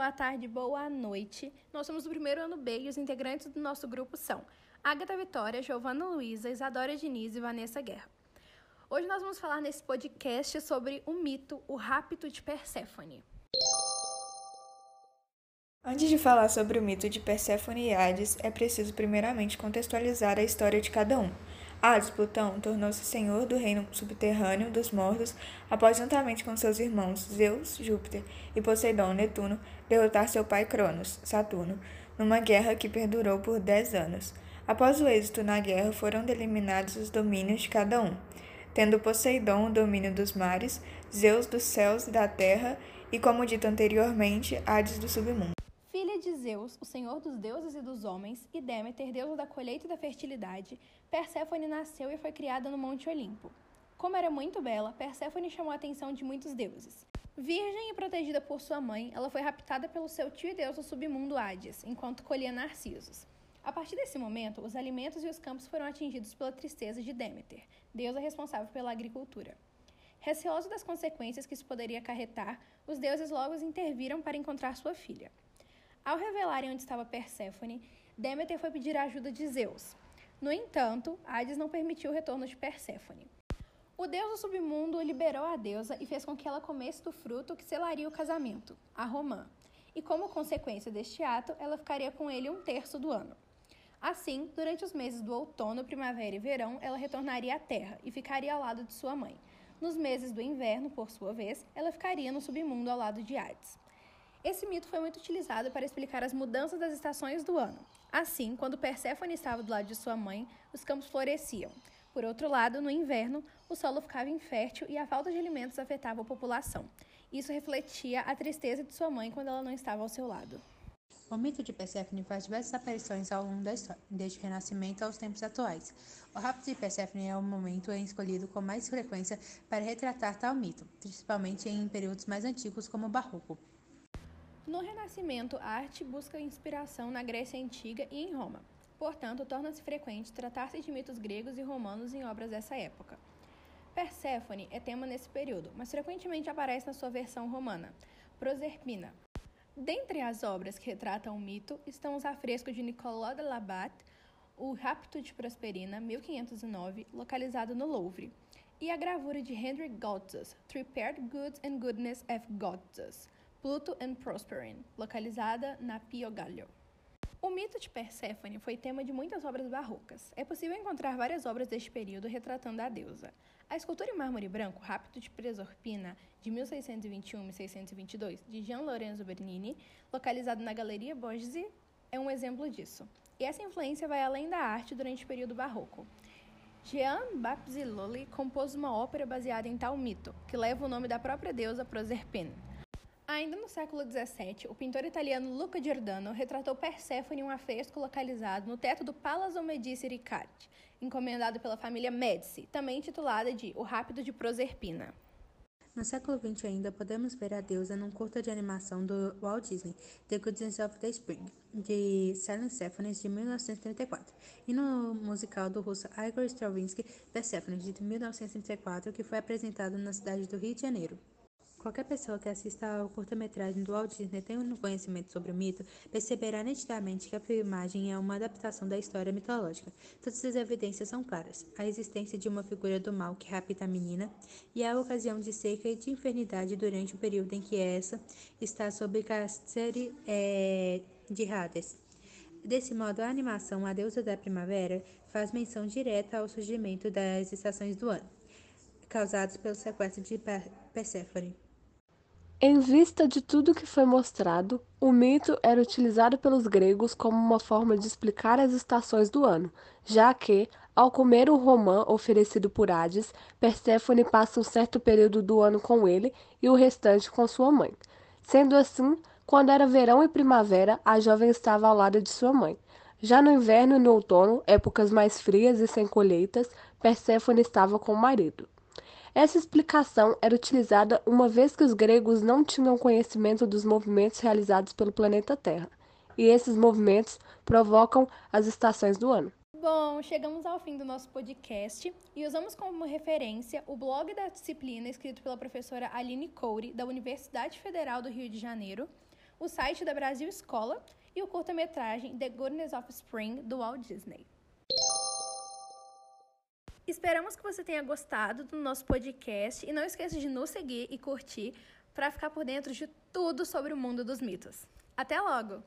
boa tarde, boa noite. Nós somos do primeiro ano B e os integrantes do nosso grupo são Agatha Vitória, Giovana Luiza, Isadora Diniz e Vanessa Guerra. Hoje nós vamos falar nesse podcast sobre o mito, o rapto de Perséfone. Antes de falar sobre o mito de Perséfone e Hades, é preciso primeiramente contextualizar a história de cada um. Hades, Plutão, tornou-se senhor do reino subterrâneo dos mortos após, juntamente com seus irmãos Zeus, Júpiter e Poseidon, Netuno, derrotar seu pai Cronos, Saturno, numa guerra que perdurou por dez anos. Após o êxito na guerra, foram determinados os domínios de cada um, tendo Poseidon o domínio dos mares, Zeus dos céus e da terra e, como dito anteriormente, Hades do submundo de Zeus, o senhor dos deuses e dos homens, e Deméter, deusa da colheita e da fertilidade, Perséfone nasceu e foi criada no Monte Olimpo. Como era muito bela, Perséfone chamou a atenção de muitos deuses. Virgem e protegida por sua mãe, ela foi raptada pelo seu tio e deus do submundo Hades, enquanto colhia narcisos. A partir desse momento, os alimentos e os campos foram atingidos pela tristeza de Deméter, deusa responsável pela agricultura. Receoso das consequências que isso poderia acarretar, os deuses logo interviram para encontrar sua filha. Ao revelarem onde estava Perséfone, Deméter foi pedir a ajuda de Zeus. No entanto, Hades não permitiu o retorno de Perséfone. O deus do submundo liberou a deusa e fez com que ela comesse do fruto que selaria o casamento, a romã. E como consequência deste ato, ela ficaria com ele um terço do ano. Assim, durante os meses do outono, primavera e verão, ela retornaria à terra e ficaria ao lado de sua mãe. Nos meses do inverno, por sua vez, ela ficaria no submundo ao lado de Hades. Esse mito foi muito utilizado para explicar as mudanças das estações do ano. Assim, quando Perséfone estava do lado de sua mãe, os campos floresciam. Por outro lado, no inverno, o solo ficava infértil e a falta de alimentos afetava a população. Isso refletia a tristeza de sua mãe quando ela não estava ao seu lado. O mito de Perséfone faz diversas aparições ao longo da história, desde o Renascimento aos tempos atuais. O rapto de Perséfone é o momento escolhido com mais frequência para retratar tal mito, principalmente em períodos mais antigos como o Barroco. No Renascimento, a arte busca inspiração na Grécia Antiga e em Roma. Portanto, torna-se frequente tratar-se de mitos gregos e romanos em obras dessa época. Perséfone é tema nesse período, mas frequentemente aparece na sua versão romana, Proserpina. Dentre as obras que retratam o mito estão os afrescos de Nicolas de Labat, O Rapto de Prosperina, 1509, localizado no Louvre, e a gravura de Henry Goltzus, Prepared Goods and Goodness of Goltzus, Pluto and Prosperine, localizada na Pio Gallo. O mito de Perséfone foi tema de muitas obras barrocas. É possível encontrar várias obras deste período retratando a deusa. A escultura em mármore branco Rapto de Presorpina, de 1621 e 1622, de Gian Lorenzo Bernini, localizado na Galeria Borghese, é um exemplo disso. E essa influência vai além da arte durante o período barroco. Jean Baptiste compôs uma ópera baseada em tal mito, que leva o nome da própria deusa Proserpine. Ainda no século XVII, o pintor italiano Luca Giordano retratou Perséfone em um afresco localizado no teto do Palazzo Medici Riccardi, encomendado pela família Medici, também intitulada de O Rápido de Proserpina. No século XX ainda podemos ver a deusa num curta de animação do Walt Disney, The Goodness of the Spring, de Silent Symphonies, de 1934, e no musical do russo Igor Stravinsky, Persephone, de 1934, que foi apresentado na cidade do Rio de Janeiro. Qualquer pessoa que assista ao curta-metragem do Walt Disney tenha um conhecimento sobre o mito perceberá nitidamente que a filmagem é uma adaptação da história mitológica. Todas as evidências são claras. A existência de uma figura do mal que rapta a menina e a ocasião de seca e de infernidade durante o período em que essa está sob cárcere é, de Hades. Desse modo, a animação A Deusa da Primavera faz menção direta ao surgimento das estações do ano, causados pelo sequestro de Perséfone. Em vista de tudo que foi mostrado, o mito era utilizado pelos gregos como uma forma de explicar as estações do ano, já que, ao comer o romã oferecido por Hades, Perséfone passa um certo período do ano com ele e o restante com sua mãe. Sendo assim, quando era verão e primavera, a jovem estava ao lado de sua mãe. Já no inverno e no outono, épocas mais frias e sem colheitas, Perséfone estava com o marido. Essa explicação era utilizada uma vez que os gregos não tinham conhecimento dos movimentos realizados pelo planeta Terra, e esses movimentos provocam as estações do ano. Bom, chegamos ao fim do nosso podcast e usamos como referência o blog da disciplina escrito pela professora Aline Coure, da Universidade Federal do Rio de Janeiro, o site da Brasil Escola e o curta-metragem The Goodness of Spring, do Walt Disney. Esperamos que você tenha gostado do nosso podcast e não esqueça de nos seguir e curtir para ficar por dentro de tudo sobre o mundo dos mitos. Até logo!